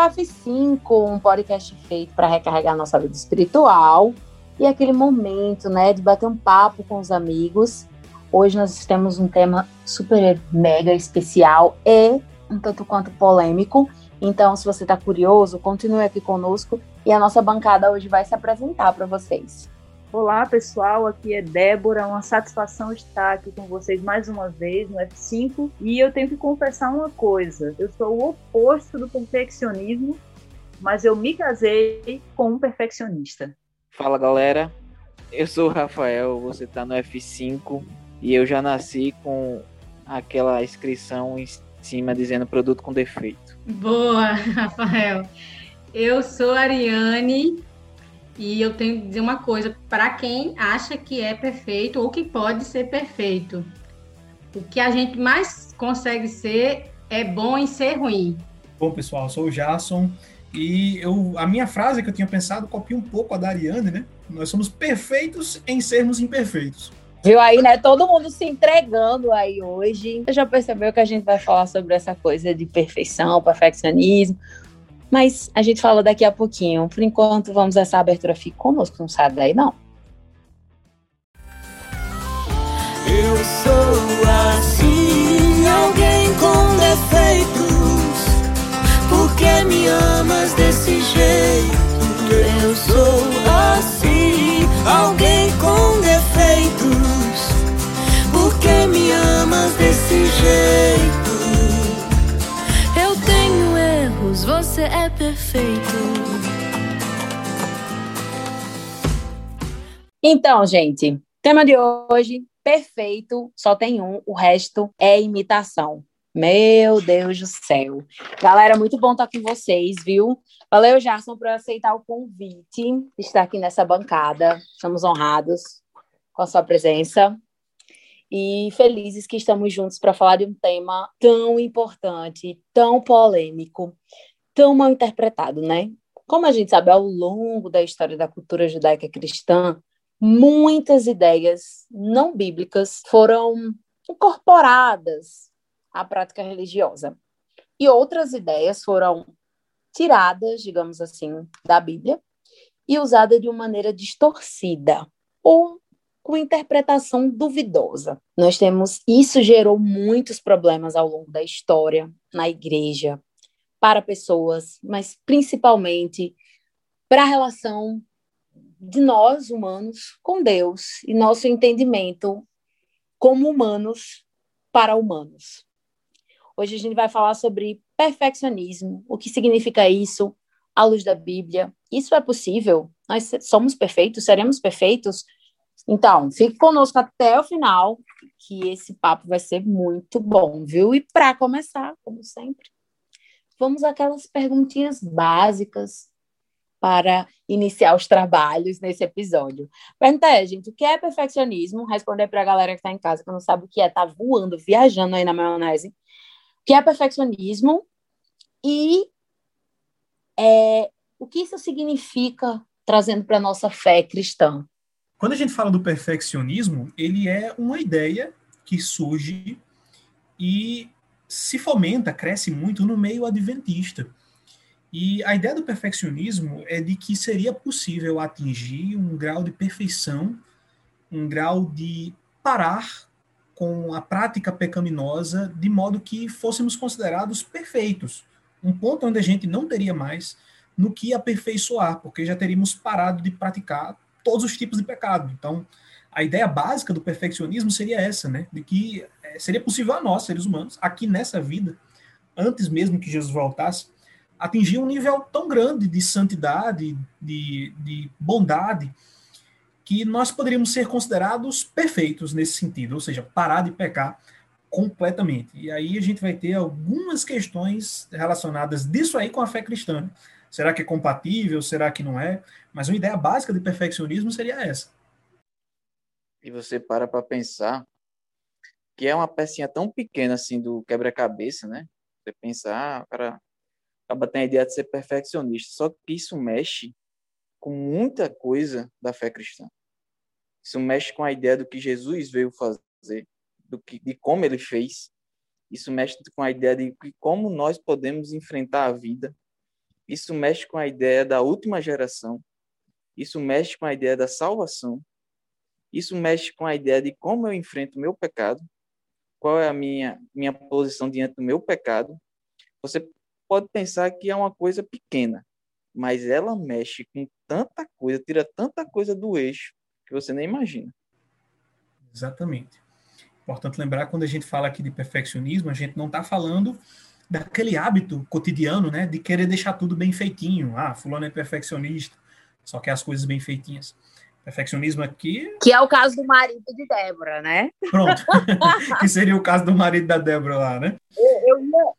O F5, um podcast feito para recarregar nossa vida espiritual e aquele momento, né, de bater um papo com os amigos. Hoje nós temos um tema super mega especial e um tanto quanto polêmico. Então, se você está curioso, continue aqui conosco e a nossa bancada hoje vai se apresentar para vocês. Olá, pessoal. Aqui é Débora. Uma satisfação estar aqui com vocês mais uma vez no F5. E eu tenho que confessar uma coisa: eu sou o oposto do perfeccionismo, mas eu me casei com um perfeccionista. Fala, galera. Eu sou o Rafael. Você está no F5 e eu já nasci com aquela inscrição em cima dizendo produto com defeito. Boa, Rafael. Eu sou a Ariane e eu tenho que dizer uma coisa para quem acha que é perfeito ou que pode ser perfeito. O que a gente mais consegue ser é bom em ser ruim. Bom, pessoal, eu sou o Jason e eu, a minha frase que eu tinha pensado copia um pouco a da Ariane, né? Nós somos perfeitos em sermos imperfeitos. Viu aí, né? Todo mundo se entregando aí hoje. Você já percebeu que a gente vai falar sobre essa coisa de perfeição, perfeccionismo, mas a gente fala daqui a pouquinho. Por enquanto, vamos essa abertura. Fique conosco, não sai daí não. Eu sou assim, alguém com defeitos. Por que me amas desse jeito? Eu sou assim, alguém com defeitos. Por que me amas desse jeito? Você é perfeito. Então, gente, tema de hoje, perfeito, só tem um, o resto é imitação. Meu Deus do céu. Galera, muito bom estar com vocês, viu? Valeu, Jarson, por aceitar o convite de estar aqui nessa bancada. Estamos honrados com a sua presença e felizes que estamos juntos para falar de um tema tão importante, tão polêmico, tão mal interpretado, né? Como a gente sabe, ao longo da história da cultura judaica cristã, muitas ideias não bíblicas foram incorporadas à prática religiosa. E outras ideias foram tiradas, digamos assim, da Bíblia e usadas de uma maneira distorcida ou com interpretação duvidosa. Nós temos isso gerou muitos problemas ao longo da história na igreja, para pessoas, mas principalmente para a relação de nós humanos com Deus e nosso entendimento como humanos para humanos. Hoje a gente vai falar sobre perfeccionismo, o que significa isso à luz da Bíblia. Isso é possível? Nós somos perfeitos? Seremos perfeitos? Então, fique conosco até o final, que esse papo vai ser muito bom, viu? E para começar, como sempre, vamos aquelas perguntinhas básicas para iniciar os trabalhos nesse episódio. Pergunta é, gente, o que é perfeccionismo? Responder para a galera que está em casa, que não sabe o que é, tá voando, viajando aí na maionese. O que é perfeccionismo? E é, o que isso significa trazendo para a nossa fé cristã? Quando a gente fala do perfeccionismo, ele é uma ideia que surge e se fomenta, cresce muito no meio adventista. E a ideia do perfeccionismo é de que seria possível atingir um grau de perfeição, um grau de parar com a prática pecaminosa, de modo que fôssemos considerados perfeitos. Um ponto onde a gente não teria mais no que aperfeiçoar, porque já teríamos parado de praticar todos os tipos de pecado. Então, a ideia básica do perfeccionismo seria essa, né? De que seria possível a nós, seres humanos, aqui nessa vida, antes mesmo que Jesus voltasse, atingir um nível tão grande de santidade, de, de bondade, que nós poderíamos ser considerados perfeitos nesse sentido, ou seja, parar de pecar completamente. E aí a gente vai ter algumas questões relacionadas disso aí com a fé cristã. Será que é compatível? Será que não é? Mas uma ideia básica de perfeccionismo seria essa. E você para para pensar que é uma pecinha tão pequena assim do quebra-cabeça, né? Você pensar, ah, o cara acaba tendo a ideia de ser perfeccionista, só que isso mexe com muita coisa da fé cristã. Isso mexe com a ideia do que Jesus veio fazer, do que, de como ele fez. Isso mexe com a ideia de como nós podemos enfrentar a vida. Isso mexe com a ideia da última geração. Isso mexe com a ideia da salvação. Isso mexe com a ideia de como eu enfrento meu pecado, qual é a minha, minha posição diante do meu pecado. Você pode pensar que é uma coisa pequena, mas ela mexe com tanta coisa, tira tanta coisa do eixo que você nem imagina. Exatamente. Importante lembrar, quando a gente fala aqui de perfeccionismo, a gente não está falando daquele hábito cotidiano, né, de querer deixar tudo bem feitinho. Ah, fulano é perfeccionista, só quer as coisas bem feitinhas. Perfeccionismo aqui. Que é o caso do marido de Débora, né? Pronto. que seria o caso do marido da Débora lá, né? Eu, eu, ia,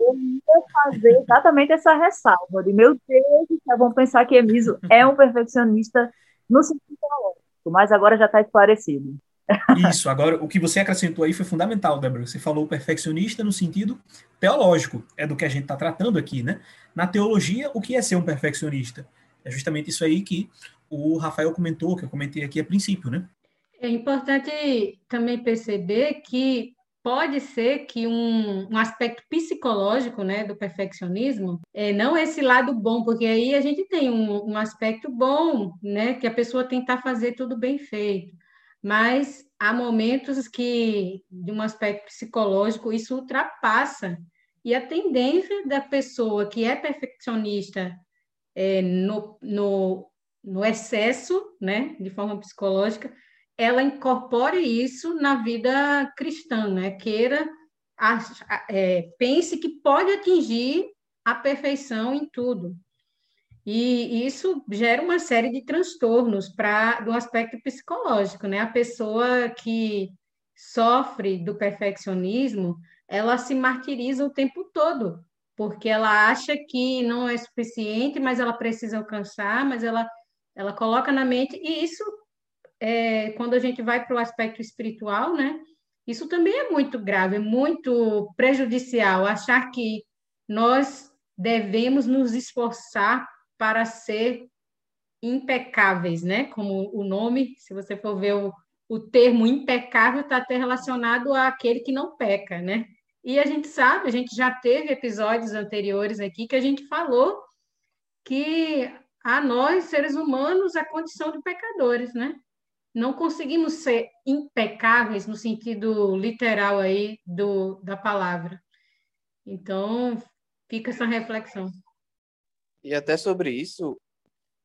eu ia fazer exatamente essa ressalva de meu Deus, já vão pensar que Emiso é um perfeccionista no sentido teológico, mas agora já está esclarecido. Isso, agora o que você acrescentou aí foi fundamental, Débora. Você falou perfeccionista no sentido teológico, é do que a gente está tratando aqui, né? Na teologia, o que é ser um perfeccionista? É justamente isso aí que o Rafael comentou, que eu comentei aqui a princípio, né? É importante também perceber que pode ser que um, um, aspecto psicológico né, do perfeccionismo, é, não esse lado bom, porque aí a gente tem um, um aspecto bom, né, que a pessoa tentar fazer tudo bem feito mas há momentos que, de um aspecto psicológico, isso ultrapassa. E a tendência da pessoa que é perfeccionista é, no, no, no excesso, né, de forma psicológica, ela incorpore isso na vida cristã, né? queira, é, pense que pode atingir a perfeição em tudo. E isso gera uma série de transtornos para do aspecto psicológico, né? A pessoa que sofre do perfeccionismo, ela se martiriza o tempo todo, porque ela acha que não é suficiente, mas ela precisa alcançar, mas ela ela coloca na mente e isso é, quando a gente vai para o aspecto espiritual, né? Isso também é muito grave, é muito prejudicial achar que nós devemos nos esforçar para ser impecáveis, né? Como o nome, se você for ver o, o termo impecável, está até relacionado àquele que não peca, né? E a gente sabe, a gente já teve episódios anteriores aqui que a gente falou que a nós, seres humanos, a condição de pecadores, né? Não conseguimos ser impecáveis no sentido literal aí do, da palavra. Então, fica essa reflexão. E até sobre isso,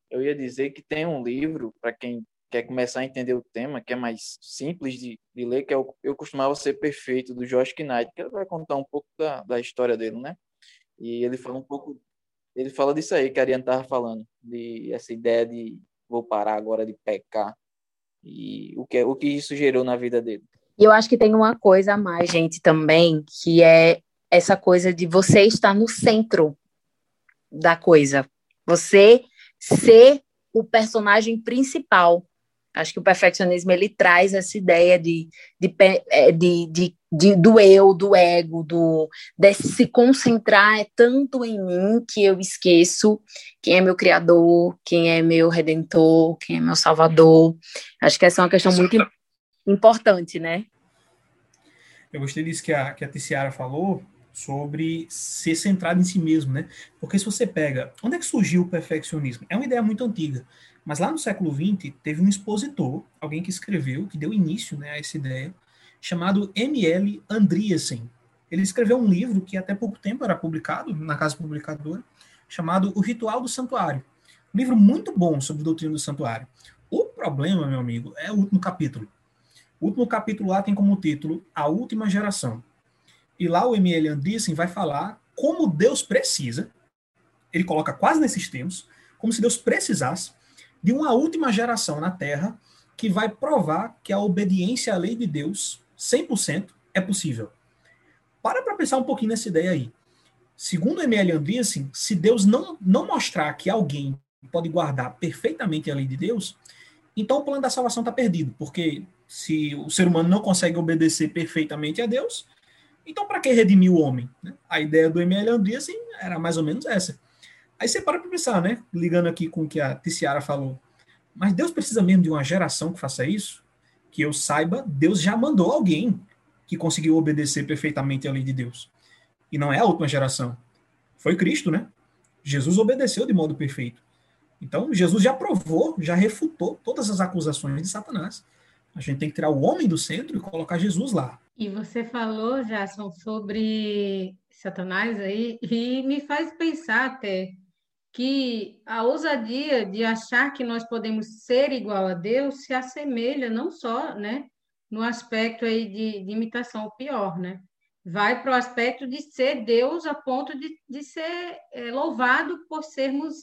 eu ia dizer que tem um livro, para quem quer começar a entender o tema, que é mais simples de, de ler, que é o Eu Costumava Ser Perfeito, do Josh Knight, que ele vai contar um pouco da, da história dele, né? E ele fala um pouco, ele fala disso aí que a Ariane estava falando, de essa ideia de vou parar agora de pecar, e o que, o que isso gerou na vida dele. E eu acho que tem uma coisa a mais, gente, também, que é essa coisa de você estar no centro da coisa. Você ser o personagem principal. Acho que o perfeccionismo ele traz essa ideia de, de, é, de, de, de, do eu, do ego, do de se concentrar é tanto em mim que eu esqueço quem é meu criador, quem é meu redentor, quem é meu salvador. Acho que essa é uma questão muito importante, né? Eu gostei disso que a, que a Tiziara falou, sobre ser centrado em si mesmo, né? Porque se você pega, onde é que surgiu o perfeccionismo? É uma ideia muito antiga, mas lá no século XX teve um expositor, alguém que escreveu, que deu início né, a essa ideia, chamado M.L. Andreessen. Ele escreveu um livro que até pouco tempo era publicado na casa publicadora, chamado O Ritual do Santuário. Um livro muito bom sobre a doutrina do santuário. O problema, meu amigo, é o último capítulo. O último capítulo lá tem como título A Última Geração. E lá o M.L. Andreessen vai falar como Deus precisa, ele coloca quase nesses termos, como se Deus precisasse de uma última geração na Terra que vai provar que a obediência à lei de Deus, 100%, é possível. Para para pensar um pouquinho nessa ideia aí. Segundo M.L. Andreessen, se Deus não, não mostrar que alguém pode guardar perfeitamente a lei de Deus, então o plano da salvação está perdido, porque se o ser humano não consegue obedecer perfeitamente a Deus, então, para que redimir o homem? Né? A ideia do M.L. Andreessen era mais ou menos essa. Aí você para para pensar, né? Ligando aqui com o que a Ticiara falou. Mas Deus precisa mesmo de uma geração que faça isso? Que eu saiba, Deus já mandou alguém. que conseguiu obedecer perfeitamente à lei de Deus. E não é a última geração. Foi Cristo, né? Jesus obedeceu de modo perfeito. Então, Jesus já provou, já refutou todas as acusações de Satanás. A gente tem que tirar o homem do centro e colocar Jesus lá. E você falou, Jason, sobre Satanás aí, e me faz pensar até que a ousadia de achar que nós podemos ser igual a Deus se assemelha não só, né, no aspecto aí de, de imitação, o pior, né? Vai para o aspecto de ser Deus a ponto de, de ser é, louvado por sermos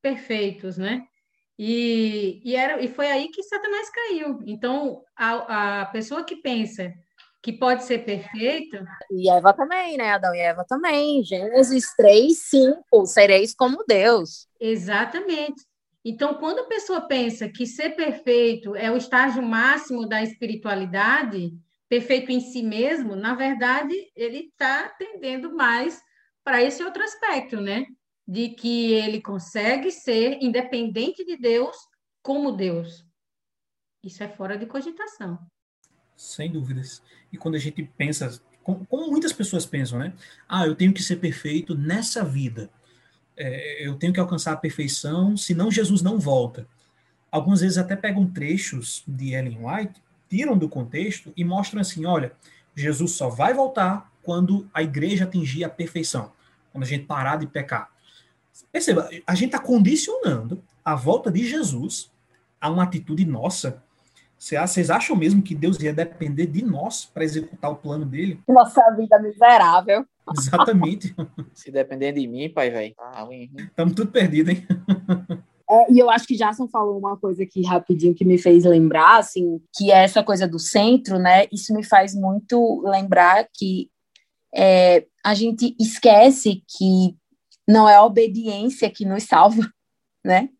perfeitos, né? E, e, era, e foi aí que Satanás caiu. Então, a, a pessoa que pensa que pode ser perfeita. E Eva também, né? Adão e Eva também. Gênesis 3, 5. Sereis como Deus. Exatamente. Então, quando a pessoa pensa que ser perfeito é o estágio máximo da espiritualidade, perfeito em si mesmo, na verdade, ele está tendendo mais para esse outro aspecto, né? De que ele consegue ser independente de Deus como Deus. Isso é fora de cogitação. Sem dúvidas. E quando a gente pensa, como, muitas pessoas pensam, né? Ah, eu tenho que ser perfeito nessa vida. É, eu tenho que alcançar a perfeição, senão Jesus não volta. Algumas vezes até pegam trechos de Ellen White, tiram do contexto e mostram assim: olha, Jesus só vai voltar quando a igreja atingir a perfeição, quando a gente parar de pecar. Perceba, a gente está condicionando a volta de Jesus a uma atitude nossa vocês acham mesmo que Deus ia depender de nós para executar o plano dele? Nossa vida miserável. Exatamente. Se depender de mim, pai, velho. Tá Estamos tudo perdido, hein? É, e eu acho que Jason falou uma coisa aqui rapidinho que me fez lembrar, assim, que é essa coisa do centro, né? Isso me faz muito lembrar que é, a gente esquece que não é a obediência que nos salva, né?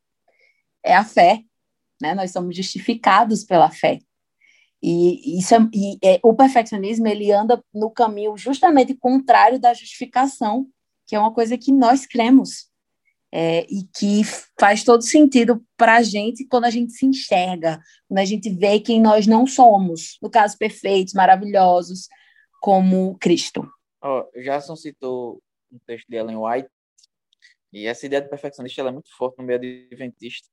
É a fé né? Nós somos justificados pela fé. E, isso é, e é, o perfeccionismo ele anda no caminho justamente contrário da justificação, que é uma coisa que nós cremos é, e que faz todo sentido para a gente quando a gente se enxerga, quando a gente vê quem nós não somos, no caso perfeitos, maravilhosos, como Cristo. Oh, Jason citou um texto de Ellen White e essa ideia de perfeccionista é muito forte no meio adventista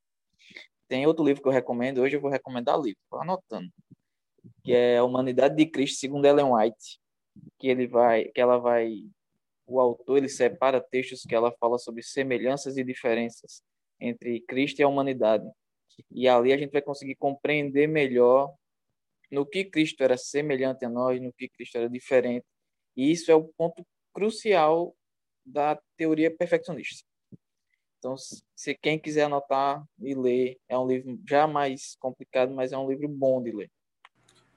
tem outro livro que eu recomendo, hoje eu vou recomendar livro, estou anotando, que é A Humanidade de Cristo, segundo Ellen White, que ele vai, que ela vai, o autor ele separa textos que ela fala sobre semelhanças e diferenças entre Cristo e a humanidade. E ali a gente vai conseguir compreender melhor no que Cristo era semelhante a nós, no que Cristo era diferente. E isso é o ponto crucial da teoria perfeccionista. Então, se quem quiser anotar e ler, é um livro já mais complicado, mas é um livro bom de ler.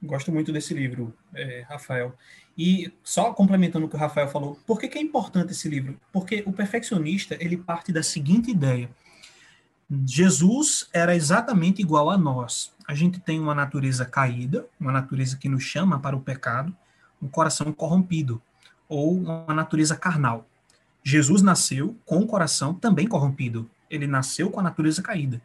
Gosto muito desse livro, é, Rafael. E só complementando o que o Rafael falou, por que, que é importante esse livro? Porque o perfeccionista ele parte da seguinte ideia: Jesus era exatamente igual a nós. A gente tem uma natureza caída, uma natureza que nos chama para o pecado, um coração corrompido ou uma natureza carnal. Jesus nasceu com o coração também corrompido. Ele nasceu com a natureza caída.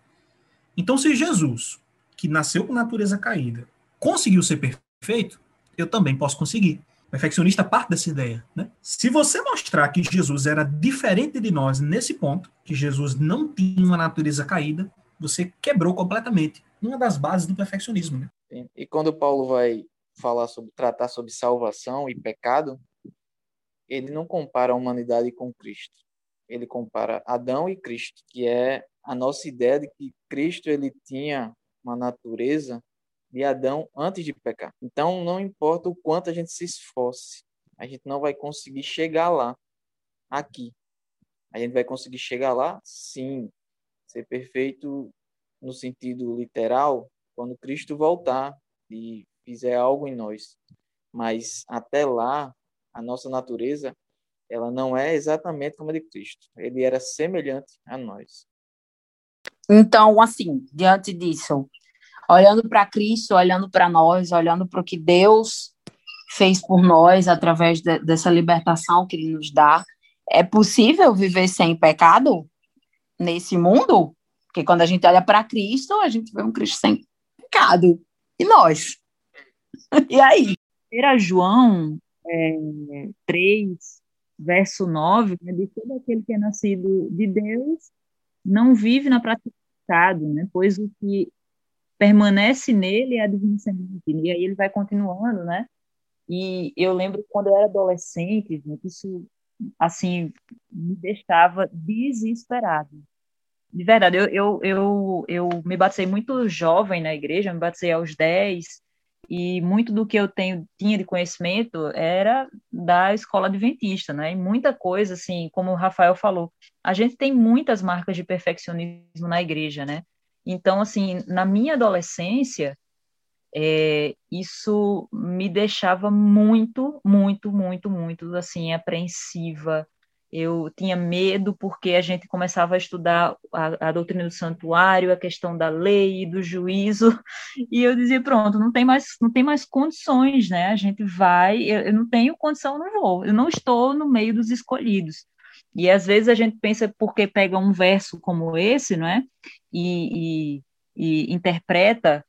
Então, se Jesus, que nasceu com natureza caída, conseguiu ser perfeito, eu também posso conseguir. O perfeccionista parte dessa ideia. Né? Se você mostrar que Jesus era diferente de nós nesse ponto, que Jesus não tinha uma natureza caída, você quebrou completamente uma das bases do perfeccionismo. Né? E quando Paulo vai falar sobre tratar sobre salvação e pecado, ele não compara a humanidade com Cristo. Ele compara Adão e Cristo, que é a nossa ideia de que Cristo ele tinha uma natureza de Adão antes de pecar. Então, não importa o quanto a gente se esforce, a gente não vai conseguir chegar lá, aqui. A gente vai conseguir chegar lá, sim, ser perfeito no sentido literal, quando Cristo voltar e fizer algo em nós. Mas até lá, a nossa natureza, ela não é exatamente como a de Cristo. Ele era semelhante a nós. Então, assim, diante disso, olhando para Cristo, olhando para nós, olhando para o que Deus fez por nós através de, dessa libertação que Ele nos dá, é possível viver sem pecado nesse mundo? Porque quando a gente olha para Cristo, a gente vê um Cristo sem pecado. E nós? E aí? 1 João é, 3, verso 9, né, de todo aquele que é nascido de Deus não vive na prática do pecado, né, pois o que permanece nele é a divina semente. E aí ele vai continuando, né? E eu lembro quando eu era adolescente, né, isso assim me deixava desesperado. De verdade, eu, eu, eu, eu me batizei muito jovem na igreja, me batizei aos 10, e muito do que eu tenho, tinha de conhecimento era da escola adventista, né? E muita coisa, assim, como o Rafael falou, a gente tem muitas marcas de perfeccionismo na igreja, né? Então, assim, na minha adolescência, é, isso me deixava muito, muito, muito, muito, assim, apreensiva, eu tinha medo porque a gente começava a estudar a, a, doutrina do santuário, a questão da lei e do juízo, e eu dizia, pronto, não tem mais, não tem mais condições, né? A gente vai, eu, eu não tenho condição, não vou, eu não estou no meio dos escolhidos. E às vezes a gente pensa porque pega um verso como esse, não é? E, e, e interpreta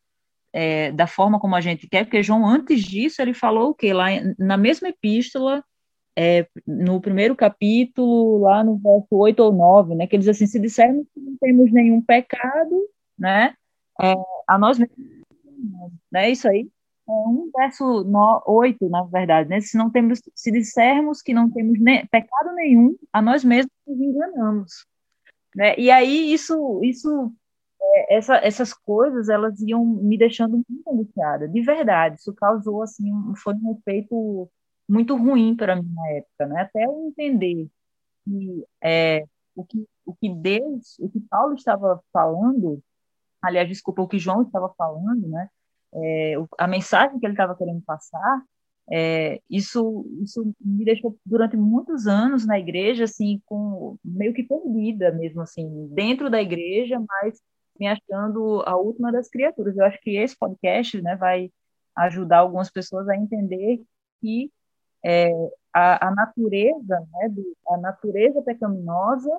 é, da forma como a gente quer, porque João, antes disso, ele falou o quê? Lá na mesma epístola, é, no primeiro capítulo, lá no verso 8 ou 9, né, que eles assim, se dissermos que não temos nenhum pecado, né, é, a nós mesmos, né, isso aí, é um verso no, 8, na verdade, né, se não temos, se dissermos que não temos ne, pecado nenhum, a nós mesmos nos enganamos, né, e aí isso, isso é, essa, essas coisas, elas iam me deixando muito angustiada, de verdade, isso causou, assim, um, foi um efeito muito ruim para mim na época, né? Até eu entender que é, o que o que Deus, o que Paulo estava falando, aliás, desculpa, o que João estava falando, né? É, a mensagem que ele estava querendo passar, é, isso isso me deixou durante muitos anos na igreja assim com meio que perdida mesmo assim dentro da igreja mas me achando a última das criaturas eu acho que esse podcast né vai ajudar algumas pessoas a entender que é, a, a, natureza, né, do, a natureza pecaminosa,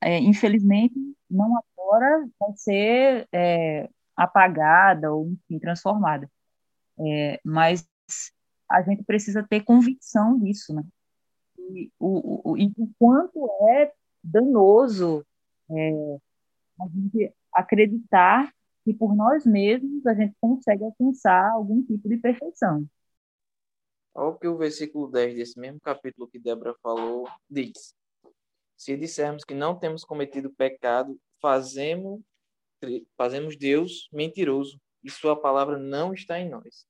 é, infelizmente, não agora vai ser é, apagada ou, enfim, transformada. É, mas a gente precisa ter convicção disso, né? E o, o, e o quanto é danoso é, a gente acreditar que por nós mesmos a gente consegue alcançar algum tipo de perfeição. Olha o que o versículo 10 desse mesmo capítulo que Débora falou diz. Se dissermos que não temos cometido pecado, fazemos, fazemos Deus mentiroso e sua palavra não está em nós.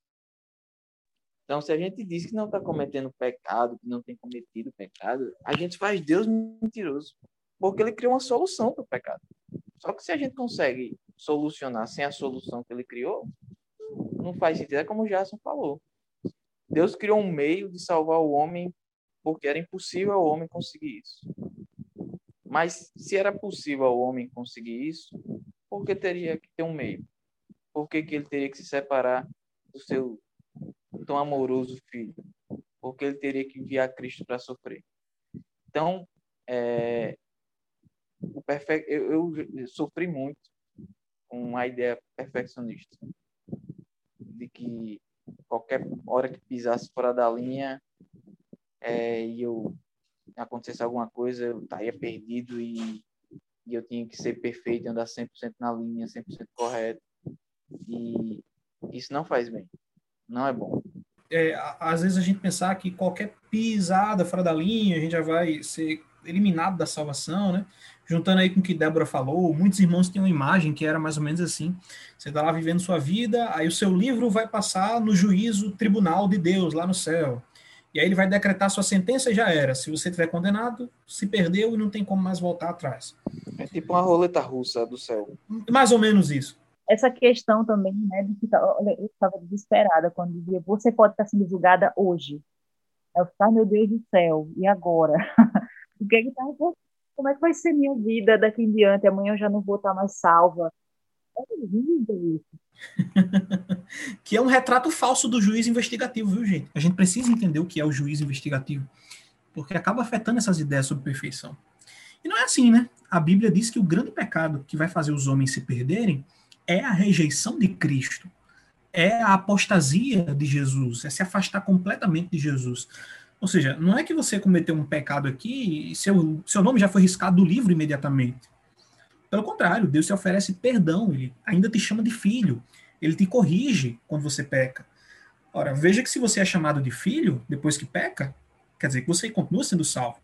Então, se a gente diz que não está cometendo pecado, que não tem cometido pecado, a gente faz Deus mentiroso, porque ele criou uma solução para o pecado. Só que se a gente consegue solucionar sem a solução que ele criou, não faz sentido. É como o Jason falou. Deus criou um meio de salvar o homem porque era impossível ao homem conseguir isso. Mas se era possível ao homem conseguir isso, por que teria que ter um meio? Por que, que ele teria que se separar do seu tão amoroso filho? Por que ele teria que enviar Cristo para sofrer? Então, é, o perfe... eu, eu sofri muito com a ideia perfeccionista de que qualquer hora que pisasse fora da linha é, e eu acontecesse alguma coisa, eu estaria perdido e, e eu tinha que ser perfeito, andar 100% na linha, 100% correto. E isso não faz bem. Não é bom. É, às vezes a gente pensar que qualquer pisada fora da linha, a gente já vai ser eliminado da salvação, né? Juntando aí com o que Débora falou, muitos irmãos têm uma imagem que era mais ou menos assim: você está lá vivendo sua vida, aí o seu livro vai passar no juízo tribunal de Deus, lá no céu. E aí ele vai decretar sua sentença e já era. Se você tiver condenado, se perdeu e não tem como mais voltar atrás. É tipo uma roleta russa do céu. Mais ou menos isso. Essa questão também, né, de ficar, olha, eu estava desesperada quando dizia, você pode estar sendo julgada hoje. Eu ficava, meu Deus do céu, e agora? o que é que tá como é que vai ser minha vida daqui em diante? Amanhã eu já não vou estar mais salva. É horrível isso. que é um retrato falso do juiz investigativo, viu, gente? A gente precisa entender o que é o juiz investigativo, porque acaba afetando essas ideias sobre perfeição. E não é assim, né? A Bíblia diz que o grande pecado que vai fazer os homens se perderem é a rejeição de Cristo. é a apostasia de Jesus, é se afastar completamente de Jesus. Ou seja, não é que você cometeu um pecado aqui e seu, seu nome já foi riscado do livro imediatamente. Pelo contrário, Deus te oferece perdão, ele ainda te chama de filho, ele te corrige quando você peca. Ora, veja que se você é chamado de filho depois que peca, quer dizer que você continua sendo salvo.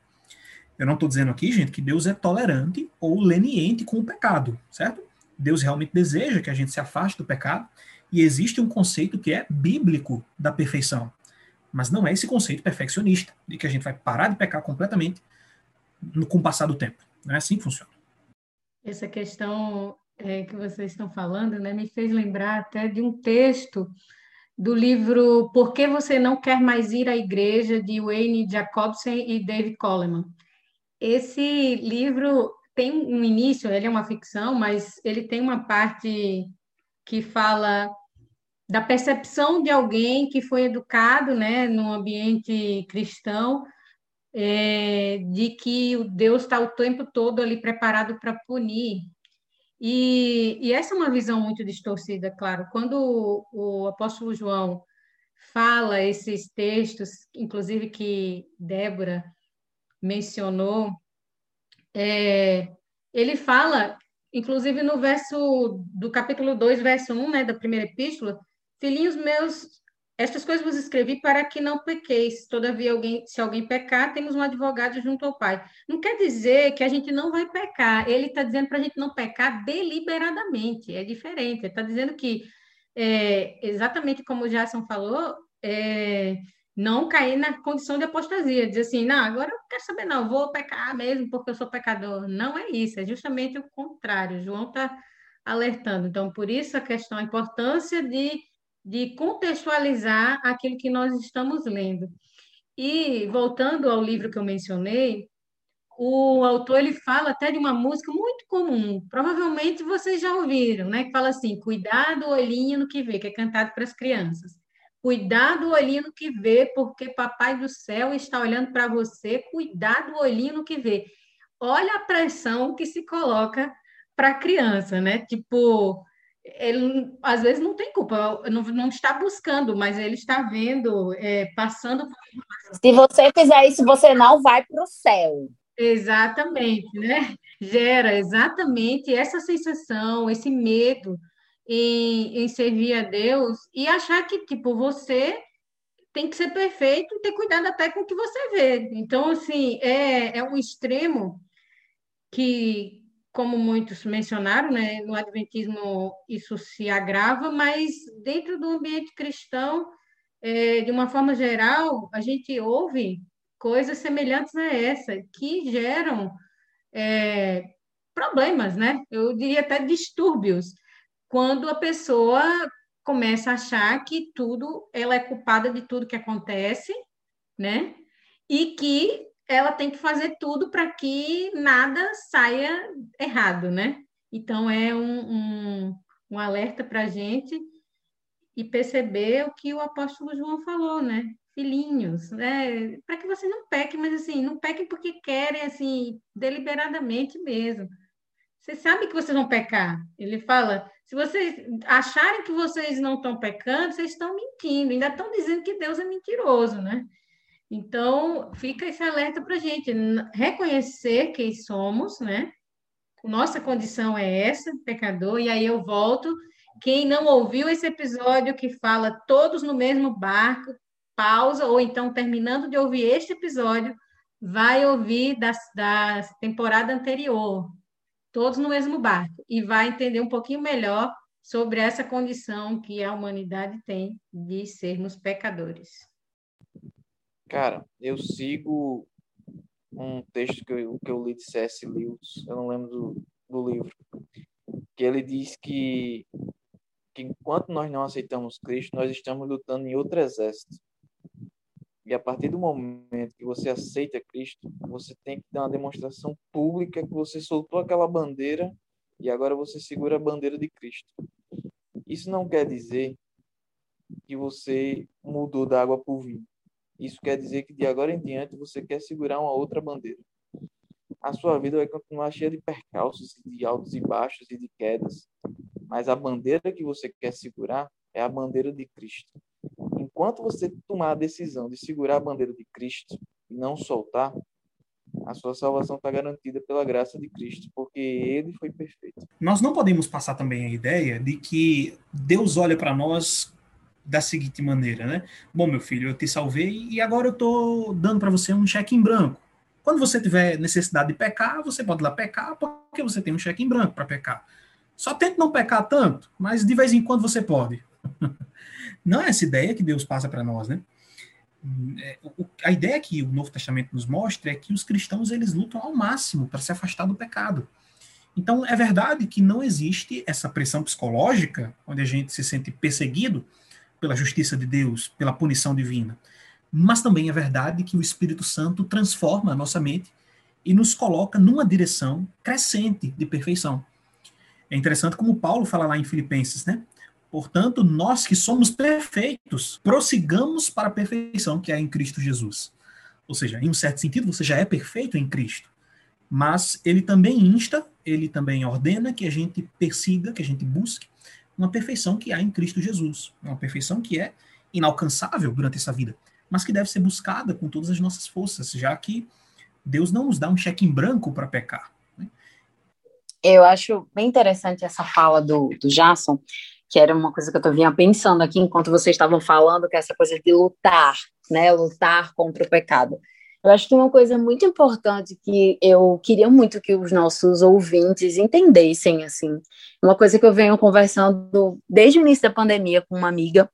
Eu não estou dizendo aqui, gente, que Deus é tolerante ou leniente com o pecado, certo? Deus realmente deseja que a gente se afaste do pecado e existe um conceito que é bíblico da perfeição. Mas não é esse conceito perfeccionista, de que a gente vai parar de pecar completamente no, com o passar do tempo. Não é assim que funciona. Essa questão é, que vocês estão falando né, me fez lembrar até de um texto do livro Por que Você Não Quer Mais Ir à Igreja, de Wayne Jacobson e David Coleman. Esse livro tem um início, ele é uma ficção, mas ele tem uma parte que fala da percepção de alguém que foi educado né, num ambiente cristão, é, de que Deus está o tempo todo ali preparado para punir. E, e, essa é uma visão muito distorcida, claro. Quando o, o apóstolo João fala esses textos, inclusive que Débora mencionou, é, ele fala, inclusive no verso do capítulo 2, verso 1, né, da primeira epístola, filhinhos meus, estas coisas vos escrevi para que não pequeis. Todavia, alguém, se alguém pecar, temos um advogado junto ao Pai. Não quer dizer que a gente não vai pecar. Ele está dizendo para a gente não pecar deliberadamente. É diferente. Ele está dizendo que, é, exatamente como o Jason falou, é, não cair na condição de apostasia, dizer assim, não, agora eu quero saber, não, vou pecar mesmo porque eu sou pecador. Não é isso, é justamente o contrário. João está alertando. Então, por isso a questão, a importância de, de contextualizar aquilo que nós estamos lendo. E voltando ao livro que eu mencionei, o autor ele fala até de uma música muito comum, provavelmente vocês já ouviram, né? Que fala assim: cuidado, olhinho no que vê, que é cantado para as crianças. Cuidado olhinho no que vê, porque Papai do Céu está olhando para você. Cuidado olhinho no que vê. Olha a pressão que se coloca para a criança, né? Tipo, ele às vezes não tem culpa, não, não está buscando, mas ele está vendo, é, passando. Se você fizer isso, você não vai para o céu. Exatamente, né? Gera exatamente essa sensação, esse medo em, em servir a Deus e achar que, tipo, você tem que ser perfeito e ter cuidado até com o que você vê. Então, assim, é, é um extremo que, como muitos mencionaram, né, no Adventismo isso se agrava, mas dentro do ambiente cristão, é, de uma forma geral, a gente ouve coisas semelhantes a essa, que geram é, problemas, né? Eu diria até distúrbios quando a pessoa começa a achar que tudo, ela é culpada de tudo que acontece, né? E que ela tem que fazer tudo para que nada saia errado, né? Então é um, um, um alerta para a gente e perceber o que o apóstolo João falou, né? Filhinhos, né? Para que você não peque, mas assim, não pequem porque querem, assim, deliberadamente mesmo. Você sabe que vocês vão pecar. Ele fala: se vocês acharem que vocês não estão pecando, vocês estão mentindo, ainda estão dizendo que Deus é mentiroso, né? Então, fica esse alerta para a gente reconhecer quem somos, né? Nossa condição é essa, pecador, e aí eu volto. Quem não ouviu esse episódio que fala todos no mesmo barco, pausa, ou então terminando de ouvir este episódio, vai ouvir da, da temporada anterior, todos no mesmo barco, e vai entender um pouquinho melhor sobre essa condição que a humanidade tem de sermos pecadores. Cara, eu sigo um texto que eu, que eu li de C.S. Lewis, eu não lembro do, do livro, que ele diz que, que enquanto nós não aceitamos Cristo, nós estamos lutando em outro exército. E a partir do momento que você aceita Cristo, você tem que dar uma demonstração pública que você soltou aquela bandeira e agora você segura a bandeira de Cristo. Isso não quer dizer que você mudou da água para o vinho. Isso quer dizer que de agora em diante você quer segurar uma outra bandeira. A sua vida vai continuar cheia de percalços, de altos e baixos e de quedas. Mas a bandeira que você quer segurar é a bandeira de Cristo. Enquanto você tomar a decisão de segurar a bandeira de Cristo e não soltar, a sua salvação está garantida pela graça de Cristo, porque ele foi perfeito. Nós não podemos passar também a ideia de que Deus olha para nós da seguinte maneira, né? Bom, meu filho, eu te salvei e agora eu estou dando para você um cheque em branco. Quando você tiver necessidade de pecar, você pode ir lá pecar, porque você tem um cheque em branco para pecar. Só tente não pecar tanto, mas de vez em quando você pode. Não é essa ideia que Deus passa para nós, né? É, a ideia que o Novo Testamento nos mostra é que os cristãos eles lutam ao máximo para se afastar do pecado. Então é verdade que não existe essa pressão psicológica onde a gente se sente perseguido pela justiça de Deus, pela punição divina. Mas também é verdade que o Espírito Santo transforma a nossa mente e nos coloca numa direção crescente de perfeição. É interessante como Paulo fala lá em Filipenses, né? Portanto, nós que somos perfeitos, prossigamos para a perfeição que é em Cristo Jesus. Ou seja, em um certo sentido, você já é perfeito em Cristo. Mas ele também insta, ele também ordena que a gente persiga, que a gente busque uma perfeição que há em Cristo Jesus. Uma perfeição que é inalcançável durante essa vida, mas que deve ser buscada com todas as nossas forças, já que Deus não nos dá um cheque em branco para pecar. Né? Eu acho bem interessante essa fala do, do Jason, que era uma coisa que eu vinha pensando aqui enquanto vocês estavam falando, que é essa coisa de lutar, né? Lutar contra o pecado. Eu acho que uma coisa muito importante que eu queria muito que os nossos ouvintes entendessem, assim, uma coisa que eu venho conversando desde o início da pandemia com uma amiga,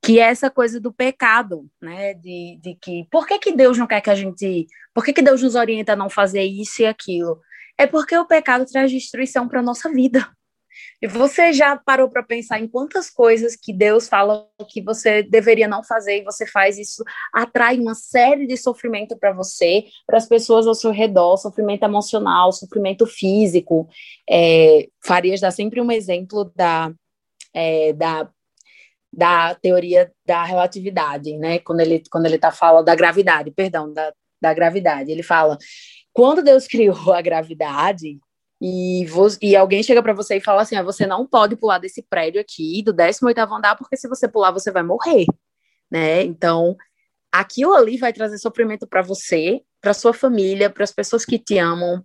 que é essa coisa do pecado, né? De, de que por que, que Deus não quer que a gente. Por que, que Deus nos orienta a não fazer isso e aquilo? É porque o pecado traz destruição para a nossa vida. E você já parou para pensar em quantas coisas que Deus fala que você deveria não fazer e você faz isso atrai uma série de sofrimento para você, para as pessoas ao seu redor, sofrimento emocional, sofrimento físico. É, Farias dá sempre um exemplo da, é, da da teoria da relatividade, né? Quando ele quando ele está falando da gravidade, perdão, da, da gravidade, ele fala quando Deus criou a gravidade, e, e alguém chega para você e fala assim: ah, você não pode pular desse prédio aqui, do 18 andar, porque se você pular, você vai morrer. Né? Então, aquilo ali vai trazer sofrimento para você, para sua família, para as pessoas que te amam,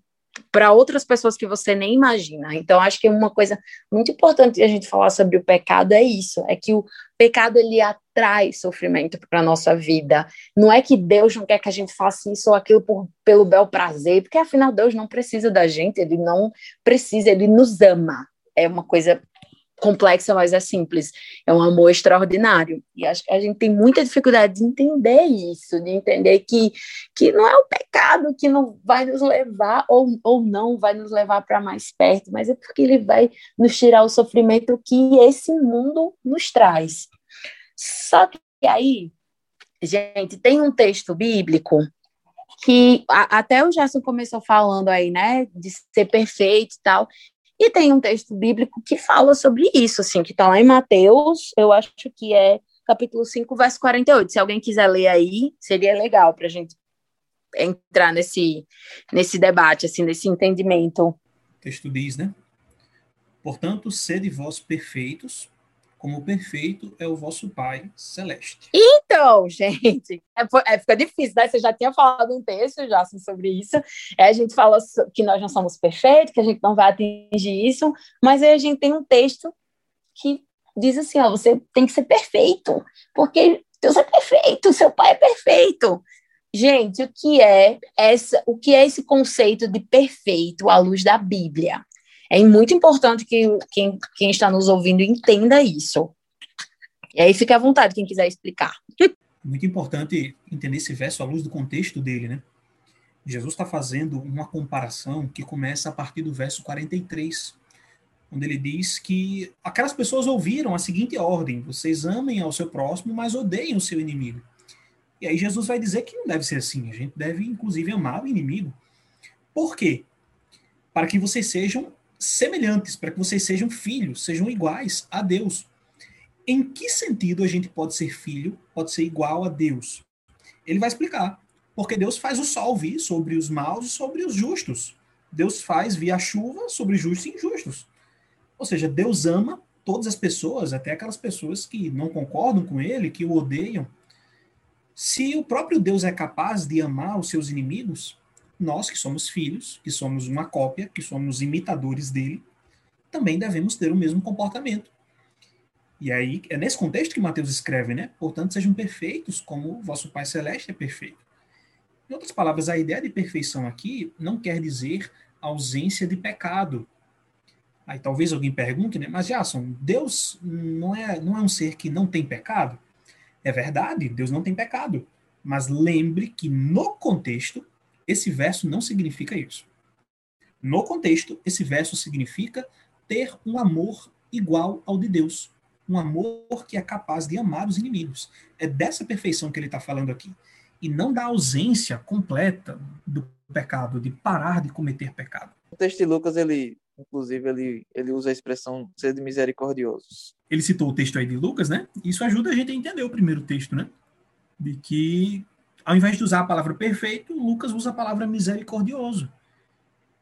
para outras pessoas que você nem imagina. Então, acho que uma coisa muito importante a gente falar sobre o pecado é isso, é que o pecado ele atrai sofrimento para nossa vida. Não é que Deus não quer que a gente faça isso ou aquilo por, pelo bel prazer, porque afinal Deus não precisa da gente, ele não precisa, ele nos ama. É uma coisa complexa, mas é simples. É um amor extraordinário. E acho que a gente tem muita dificuldade de entender isso, de entender que, que não é o pecado que não vai nos levar, ou, ou não vai nos levar para mais perto, mas é porque ele vai nos tirar o sofrimento que esse mundo nos traz. Só que aí, gente, tem um texto bíblico que a, até o Gerson começou falando aí, né, de ser perfeito e tal, e tem um texto bíblico que fala sobre isso, assim, que está lá em Mateus, eu acho que é capítulo 5, verso 48. Se alguém quiser ler aí, seria legal para a gente entrar nesse, nesse debate, assim, nesse entendimento. O texto diz, né? Portanto, sede vós perfeitos, como perfeito é o vosso Pai celeste. Então, gente, é, é, fica difícil, né? Você já tinha falado um texto já assim, sobre isso. É, a gente fala que nós não somos perfeitos, que a gente não vai atingir isso, mas aí a gente tem um texto que diz assim: ó, você tem que ser perfeito, porque Deus é perfeito, seu Pai é perfeito. Gente, o que é essa, o que é esse conceito de perfeito à luz da Bíblia? É muito importante que quem, quem está nos ouvindo entenda isso. E aí fica à vontade quem quiser explicar. Muito importante entender esse verso à luz do contexto dele, né? Jesus está fazendo uma comparação que começa a partir do verso 43, onde ele diz que aquelas pessoas ouviram a seguinte ordem: vocês amem ao seu próximo, mas odeiem o seu inimigo. E aí Jesus vai dizer que não deve ser assim, a gente deve inclusive amar o inimigo. Por quê? Para que vocês sejam semelhantes, para que vocês sejam filhos, sejam iguais a Deus. Em que sentido a gente pode ser filho, pode ser igual a Deus? Ele vai explicar. Porque Deus faz o sol vir sobre os maus e sobre os justos. Deus faz vir a chuva sobre justos e injustos. Ou seja, Deus ama todas as pessoas, até aquelas pessoas que não concordam com ele, que o odeiam, se o próprio Deus é capaz de amar os seus inimigos, nós que somos filhos, que somos uma cópia, que somos imitadores dele, também devemos ter o mesmo comportamento. E aí, é nesse contexto que Mateus escreve, né? Portanto, sejam perfeitos como vosso Pai Celeste é perfeito. Em outras palavras, a ideia de perfeição aqui não quer dizer ausência de pecado. Aí talvez alguém pergunte, né? Mas Jason, Deus não é, não é um ser que não tem pecado? É verdade, Deus não tem pecado. Mas lembre que no contexto, esse verso não significa isso. No contexto, esse verso significa ter um amor igual ao de Deus. Um amor que é capaz de amar os inimigos. É dessa perfeição que ele está falando aqui. E não da ausência completa do pecado, de parar de cometer pecado. O texto de Lucas, ele, inclusive, ele, ele usa a expressão ser misericordiosos. Ele citou o texto aí de Lucas, né? Isso ajuda a gente a entender o primeiro texto, né? De que, ao invés de usar a palavra perfeito, Lucas usa a palavra misericordioso.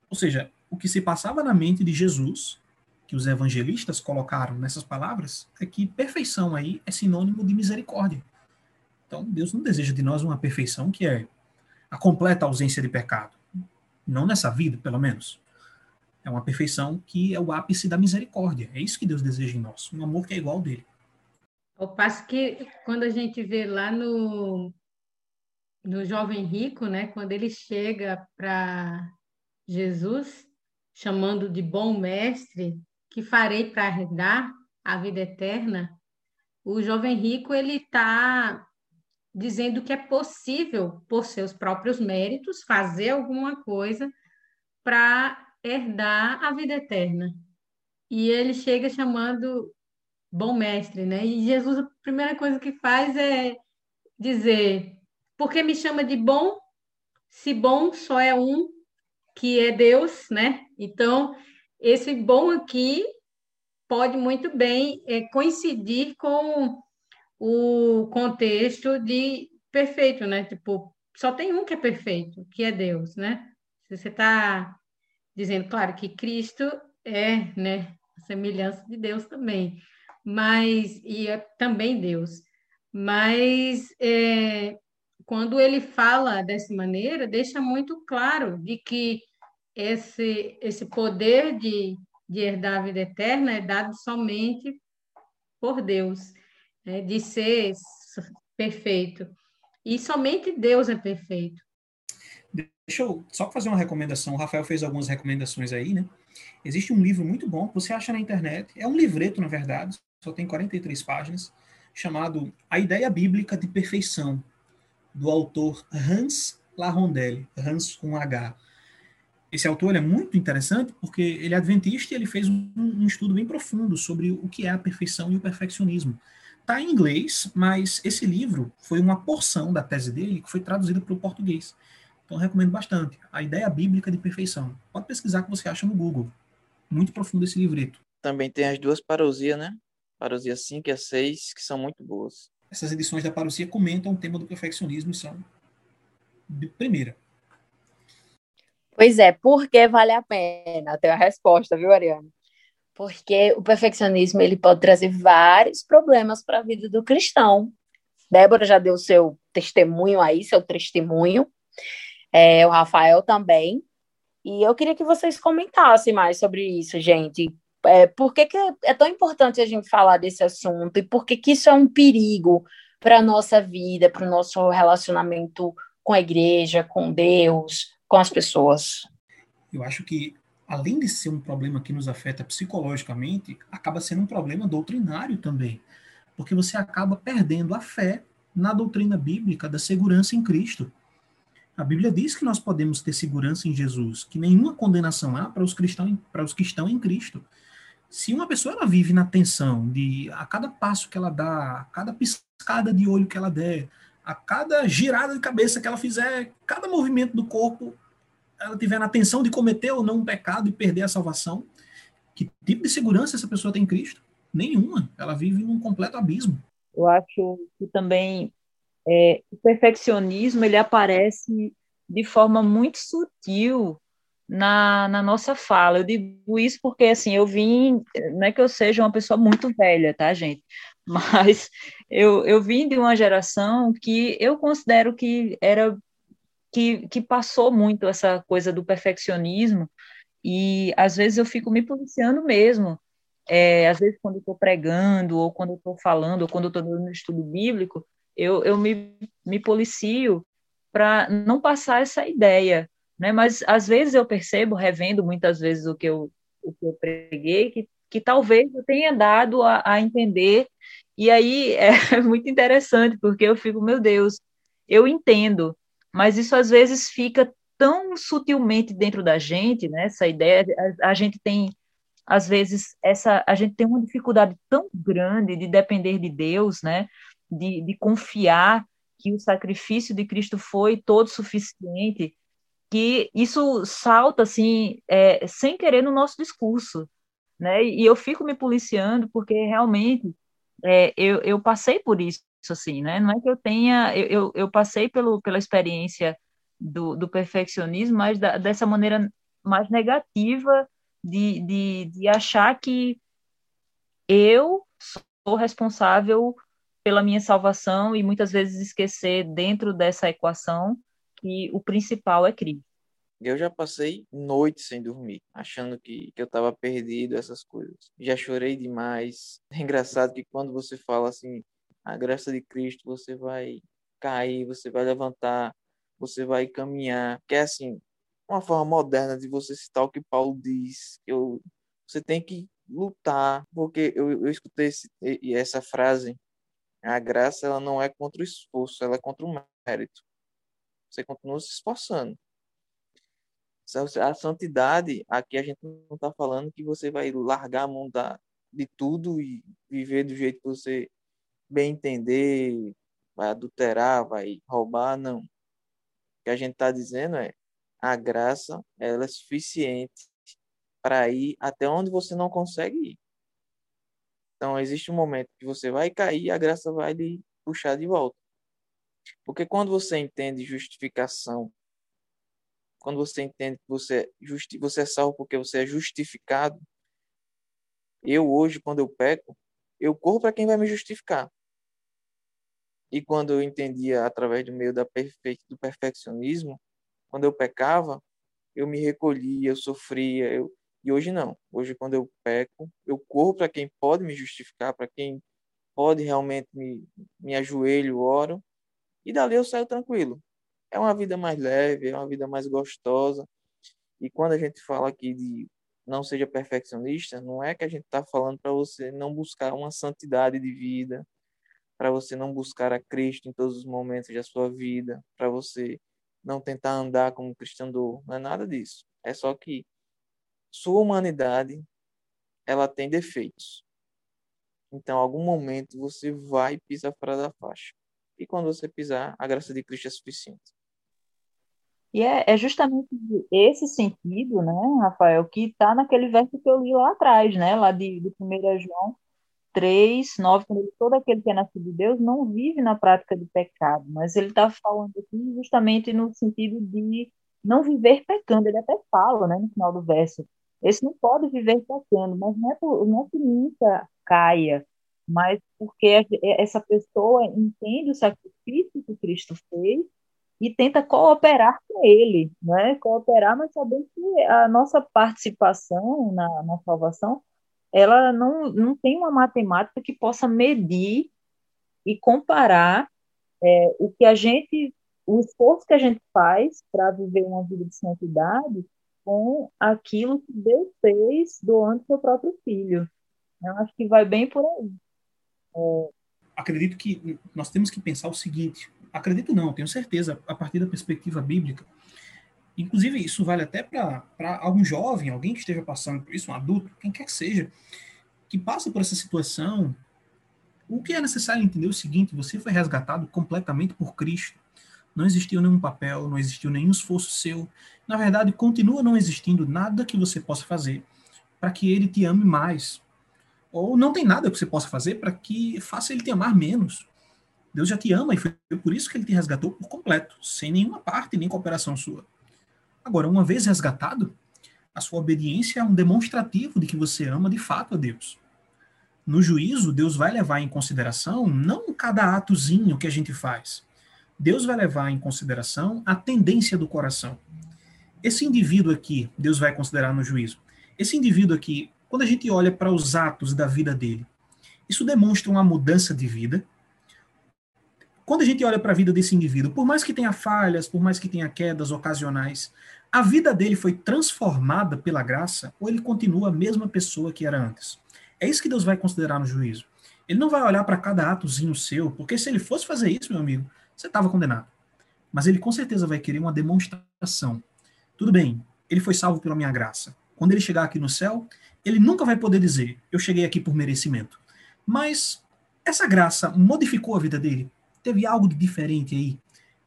Ou seja, o que se passava na mente de Jesus, que os evangelistas colocaram nessas palavras, é que perfeição aí é sinônimo de misericórdia. Então, Deus não deseja de nós uma perfeição que é a completa ausência de pecado. Não nessa vida, pelo menos. É uma perfeição que é o ápice da misericórdia. É isso que Deus deseja em nós, um amor que é igual ao dele. Ao passo que quando a gente vê lá no, no jovem rico, né, quando ele chega para Jesus, chamando de bom mestre, que farei para herdar a vida eterna, o jovem rico ele está dizendo que é possível, por seus próprios méritos, fazer alguma coisa para herdar a vida eterna. E ele chega chamando bom mestre, né? E Jesus, a primeira coisa que faz é dizer: por que me chama de bom? Se bom só é um, que é Deus, né? Então, esse bom aqui pode muito bem é, coincidir com o contexto de perfeito, né? Tipo, só tem um que é perfeito, que é Deus, né? Se você está dizendo, claro, que Cristo é, né, a semelhança de Deus também, mas e é também Deus, mas é, quando ele fala dessa maneira, deixa muito claro de que esse esse poder de, de herdar a vida eterna é dado somente por Deus né, de ser perfeito. E somente Deus é perfeito. Deixa eu só fazer uma recomendação. O Rafael fez algumas recomendações aí, né? Existe um livro muito bom que você acha na internet. É um livreto, na verdade, só tem 43 páginas, chamado A Ideia Bíblica de Perfeição, do autor Hans Larondelli, Hans com H. Esse autor é muito interessante porque ele é adventista e ele fez um, um estudo bem profundo sobre o que é a perfeição e o perfeccionismo. Está em inglês, mas esse livro foi uma porção da tese dele que foi traduzida para o português. Então, recomendo bastante. A Ideia Bíblica de Perfeição. Pode pesquisar que você acha no Google. Muito profundo esse livreto. Também tem as duas parosias, né? Parousia 5 e a 6, que são muito boas. Essas edições da parousia comentam o tema do perfeccionismo e são de primeira. Pois é, por que vale a pena? Tem a resposta, viu, Ariane? porque o perfeccionismo ele pode trazer vários problemas para a vida do cristão. Débora já deu seu testemunho aí, seu testemunho, é, o Rafael também, e eu queria que vocês comentassem mais sobre isso, gente. É, por que, que é tão importante a gente falar desse assunto e por que, que isso é um perigo para a nossa vida, para o nosso relacionamento com a igreja, com Deus, com as pessoas? Eu acho que além de ser um problema que nos afeta psicologicamente, acaba sendo um problema doutrinário também, porque você acaba perdendo a fé na doutrina bíblica da segurança em Cristo. A Bíblia diz que nós podemos ter segurança em Jesus, que nenhuma condenação há para os cristãos, para os que estão em Cristo. Se uma pessoa ela vive na tensão de a cada passo que ela dá, a cada piscada de olho que ela der, a cada girada de cabeça que ela fizer, cada movimento do corpo ela tiver na tensão de cometer ou não um pecado e perder a salvação, que tipo de segurança essa pessoa tem em Cristo? Nenhuma. Ela vive num completo abismo. Eu acho que também é, o perfeccionismo ele aparece de forma muito sutil na, na nossa fala. Eu digo isso porque, assim, eu vim, não é que eu seja uma pessoa muito velha, tá, gente? Mas eu, eu vim de uma geração que eu considero que era que, que passou muito essa coisa do perfeccionismo e às vezes eu fico me policiando mesmo. É, às vezes quando estou pregando ou quando estou falando ou quando estou no estudo bíblico, eu, eu me, me policio para não passar essa ideia, né? Mas às vezes eu percebo, revendo muitas vezes o que eu, o que eu preguei, que, que talvez eu tenha dado a, a entender e aí é muito interessante, porque eu fico, meu Deus, eu entendo, mas isso às vezes fica tão sutilmente dentro da gente, né? Essa ideia, a, a gente tem às vezes essa a gente tem uma dificuldade tão grande de depender de Deus, né? De, de confiar que o sacrifício de Cristo foi todo suficiente, que isso salta assim, é, sem querer no nosso discurso, né? E eu fico me policiando porque realmente é, eu, eu passei por isso, assim, né? Não é que eu tenha, eu, eu, passei pelo, pela experiência do, do perfeccionismo, mas da, dessa maneira mais negativa de, de, de achar que eu sou responsável pela minha salvação e muitas vezes esquecer dentro dessa equação que o principal é Cristo. Eu já passei noites sem dormir, achando que, que eu estava perdido, essas coisas. Já chorei demais. É engraçado que quando você fala assim, a graça de Cristo, você vai cair, você vai levantar, você vai caminhar. Que é assim, uma forma moderna de você citar o que Paulo diz. Eu, você tem que lutar, porque eu, eu escutei esse, essa frase, a graça ela não é contra o esforço, ela é contra o mérito. Você continua se esforçando. A santidade, aqui a gente não está falando que você vai largar a mão da, de tudo e viver do jeito que você bem entender, vai adulterar, vai roubar, não. O que a gente está dizendo é a graça ela é suficiente para ir até onde você não consegue ir. Então, existe um momento que você vai cair e a graça vai lhe puxar de volta. Porque quando você entende justificação quando você entende que você, justi você é salvo porque você é justificado, eu hoje, quando eu peco, eu corro para quem vai me justificar. E quando eu entendia através do meio da perfe do perfeccionismo, quando eu pecava, eu me recolhia, eu sofria, eu... e hoje não. Hoje, quando eu peco, eu corro para quem pode me justificar, para quem pode realmente me, me ajoelho, oro, e dali eu saio tranquilo é uma vida mais leve, é uma vida mais gostosa. E quando a gente fala aqui de não seja perfeccionista, não é que a gente está falando para você não buscar uma santidade de vida, para você não buscar a Cristo em todos os momentos da sua vida, para você não tentar andar como cristão do, não é nada disso. É só que sua humanidade ela tem defeitos. Então, em algum momento você vai pisar fora da faixa. E quando você pisar, a graça de Cristo é suficiente. E é, é justamente esse sentido, né, Rafael, que está naquele verso que eu li lá atrás, né, lá de, de 1 João 3, 9, quando ele, todo aquele que é nascido de Deus não vive na prática do pecado, mas ele está falando aqui justamente no sentido de não viver pecando, ele até fala, né, no final do verso, esse não pode viver pecando, mas não é, por, não é que nunca caia, mas porque essa pessoa entende o sacrifício que Cristo fez e tenta cooperar com ele, né? Cooperar, mas sabendo que a nossa participação na, na salvação, ela não, não tem uma matemática que possa medir e comparar é, o que a gente, o esforço que a gente faz para viver uma vida de santidade com aquilo que Deus fez doando seu próprio filho. Eu acho que vai bem por aí. Acredito que nós temos que pensar o seguinte: acredito não, tenho certeza, a partir da perspectiva bíblica. Inclusive, isso vale até para algum jovem, alguém que esteja passando por isso, um adulto, quem quer que seja, que passa por essa situação. O que é necessário entender é o seguinte: você foi resgatado completamente por Cristo. Não existiu nenhum papel, não existiu nenhum esforço seu. Na verdade, continua não existindo nada que você possa fazer para que ele te ame mais. Ou não tem nada que você possa fazer para que faça ele te amar menos. Deus já te ama e foi por isso que ele te resgatou por completo, sem nenhuma parte nem cooperação sua. Agora, uma vez resgatado, A sua obediência é um demonstrativo de que você ama de fato a Deus. No juízo, Deus vai levar em consideração não cada atozinho que a gente faz. Deus vai levar em consideração a tendência do coração. Esse indivíduo aqui, Deus vai considerar no juízo. Esse indivíduo aqui, quando a gente olha para os atos da vida dele, isso demonstra uma mudança de vida. Quando a gente olha para a vida desse indivíduo, por mais que tenha falhas, por mais que tenha quedas ocasionais, a vida dele foi transformada pela graça ou ele continua a mesma pessoa que era antes? É isso que Deus vai considerar no juízo. Ele não vai olhar para cada atozinho seu, porque se ele fosse fazer isso, meu amigo, você estava condenado. Mas ele com certeza vai querer uma demonstração. Tudo bem, ele foi salvo pela minha graça. Quando ele chegar aqui no céu, ele nunca vai poder dizer, eu cheguei aqui por merecimento. Mas essa graça modificou a vida dele? Teve algo de diferente aí?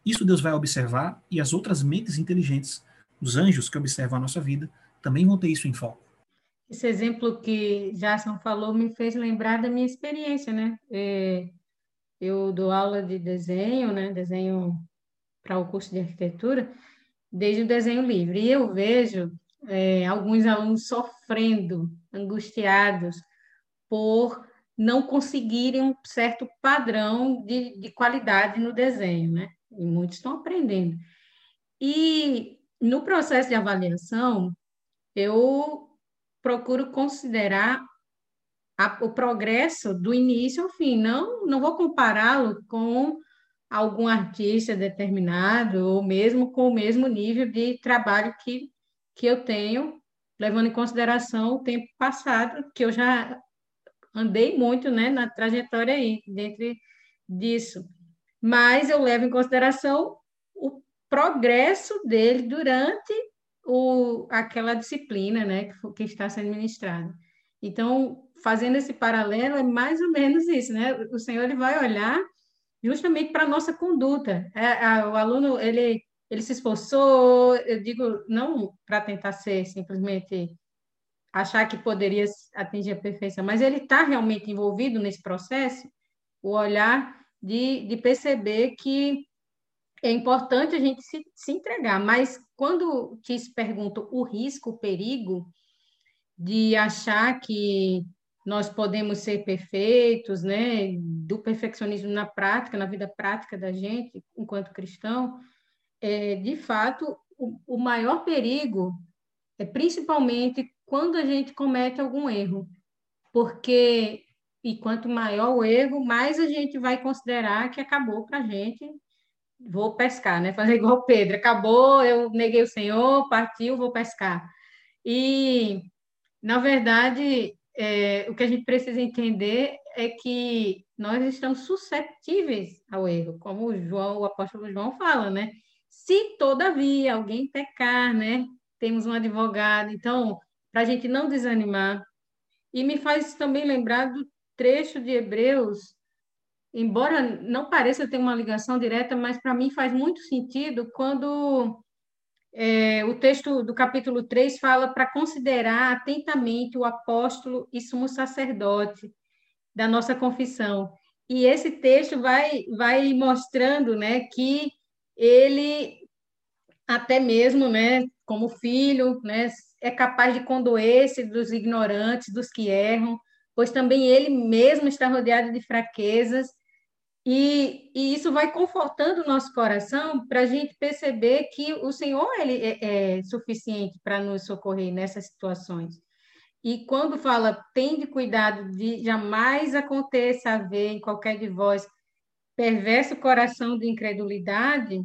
Isso Deus vai observar e as outras mentes inteligentes, os anjos que observam a nossa vida, também vão ter isso em foco. Esse exemplo que Jason falou me fez lembrar da minha experiência, né? É, eu dou aula de desenho, né? Desenho para o curso de arquitetura, desde o desenho livre. E eu vejo é, alguns alunos sofrendo, angustiados, por não conseguirem um certo padrão de, de qualidade no desenho, né? E muitos estão aprendendo. E no processo de avaliação, eu procuro considerar a, o progresso do início ao fim. Não, não vou compará-lo com algum artista determinado ou mesmo com o mesmo nível de trabalho que, que eu tenho, levando em consideração o tempo passado, que eu já andei muito né, na trajetória aí, dentro disso. Mas eu levo em consideração o progresso dele durante o, aquela disciplina né, que, que está sendo ministrada. Então, fazendo esse paralelo, é mais ou menos isso, né? O Senhor ele vai olhar justamente para a nossa conduta. É, a, o aluno, ele, ele se esforçou, eu digo, não para tentar ser simplesmente achar que poderia atingir a perfeição, mas ele está realmente envolvido nesse processo, o olhar de, de perceber que é importante a gente se, se entregar, mas quando te pergunto o risco, o perigo de achar que nós podemos ser perfeitos, né, do perfeccionismo na prática, na vida prática da gente, enquanto cristão, é, de fato, o, o maior perigo é principalmente quando a gente comete algum erro, porque e quanto maior o erro, mais a gente vai considerar que acabou para a gente vou pescar, né? Fazer igual Pedro, acabou, eu neguei o Senhor, partiu, vou pescar. E, na verdade, é, o que a gente precisa entender é que nós estamos suscetíveis ao erro, como o João, o apóstolo João fala, né? Se todavia alguém pecar, né? Temos um advogado, então, para a gente não desanimar. E me faz também lembrar do trecho de Hebreus embora não pareça ter uma ligação direta, mas para mim faz muito sentido quando é, o texto do capítulo 3 fala para considerar atentamente o apóstolo e sumo sacerdote da nossa confissão. E esse texto vai, vai mostrando né, que ele, até mesmo né, como filho, né, é capaz de condoer-se dos ignorantes, dos que erram, pois também ele mesmo está rodeado de fraquezas e, e, isso vai confortando o nosso coração para a gente perceber que o Senhor ele é, é suficiente para nos socorrer nessas situações. E quando fala, tende cuidado de jamais aconteça haver em qualquer de vós perverso coração de incredulidade,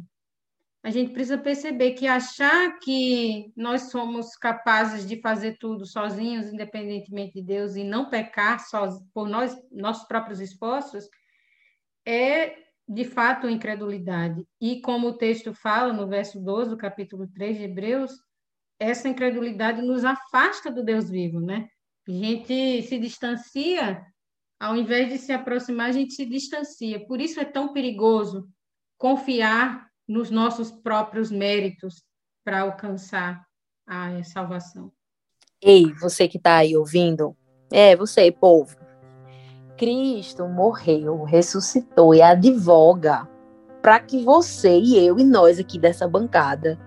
a gente precisa perceber que achar que nós somos capazes de fazer tudo sozinhos, independentemente de Deus, e não pecar só por nós, nossos próprios esforços, é de fato incredulidade. E como o texto fala no verso 12 do capítulo 3 de Hebreus, essa incredulidade nos afasta do Deus vivo, né? A gente se distancia, ao invés de se aproximar, a gente se distancia. Por isso é tão perigoso confiar nos nossos próprios méritos para alcançar a salvação. Ei, você que está aí ouvindo, é você, povo. Cristo morreu, ressuscitou e advoga para que você e eu e nós aqui dessa bancada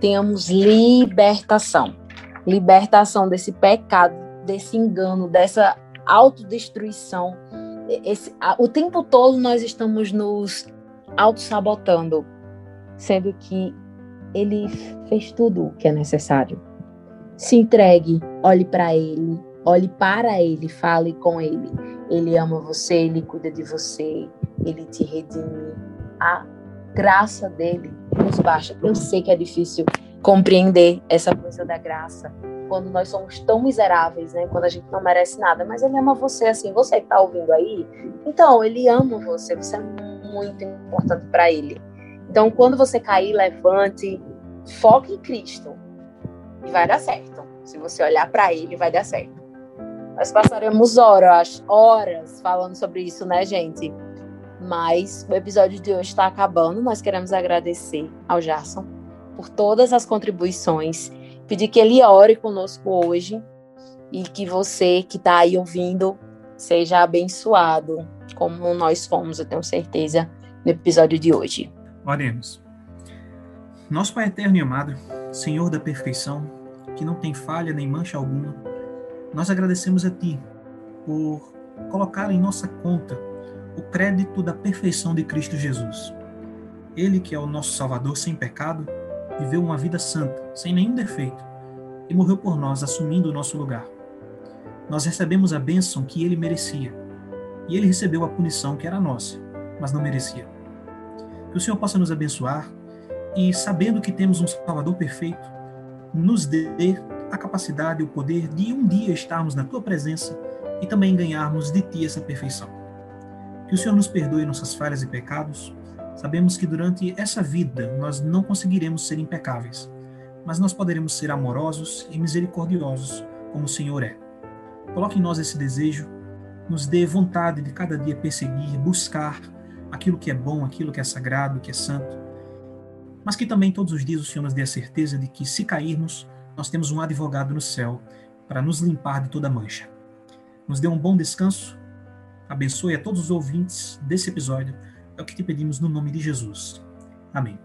tenhamos libertação. libertação desse pecado, desse engano, dessa autodestruição. Esse, a, o tempo todo nós estamos nos auto-sabotando, sendo que ele fez tudo o que é necessário. Se entregue, olhe para ele, olhe para ele, fale com ele. Ele ama você, ele cuida de você, ele te redime. A graça dele nos baixa. Eu sei que é difícil compreender essa coisa da graça quando nós somos tão miseráveis, né? Quando a gente não merece nada, mas ele ama você assim, você que tá ouvindo aí. Então, ele ama você, você é muito importante para ele. Então, quando você cair, levante, foque em Cristo e vai dar certo. Se você olhar para ele, vai dar certo. Nós passaremos horas, horas falando sobre isso, né, gente? Mas o episódio de hoje está acabando. Nós queremos agradecer ao Jarson por todas as contribuições. Pedir que ele ore conosco hoje e que você que está aí ouvindo seja abençoado, como nós fomos, eu tenho certeza, no episódio de hoje. Oremos. Nosso Pai eterno e amado, Senhor da perfeição, que não tem falha nem mancha alguma, nós agradecemos a Ti por colocar em nossa conta o crédito da perfeição de Cristo Jesus. Ele, que é o nosso Salvador sem pecado, viveu uma vida santa, sem nenhum defeito, e morreu por nós, assumindo o nosso lugar. Nós recebemos a bênção que ele merecia, e ele recebeu a punição que era nossa, mas não merecia. Que o Senhor possa nos abençoar e, sabendo que temos um Salvador perfeito, nos dê a capacidade e o poder de um dia estarmos na tua presença e também ganharmos de ti essa perfeição. Que o Senhor nos perdoe nossas falhas e pecados. Sabemos que durante essa vida nós não conseguiremos ser impecáveis, mas nós poderemos ser amorosos e misericordiosos como o Senhor é. Coloque em nós esse desejo, nos dê vontade de cada dia perseguir, buscar aquilo que é bom, aquilo que é sagrado, que é santo, mas que também todos os dias o Senhor nos dê a certeza de que se cairmos, nós temos um advogado no céu para nos limpar de toda mancha. Nos dê um bom descanso Abençoe a todos os ouvintes desse episódio. É o que te pedimos no nome de Jesus. Amém.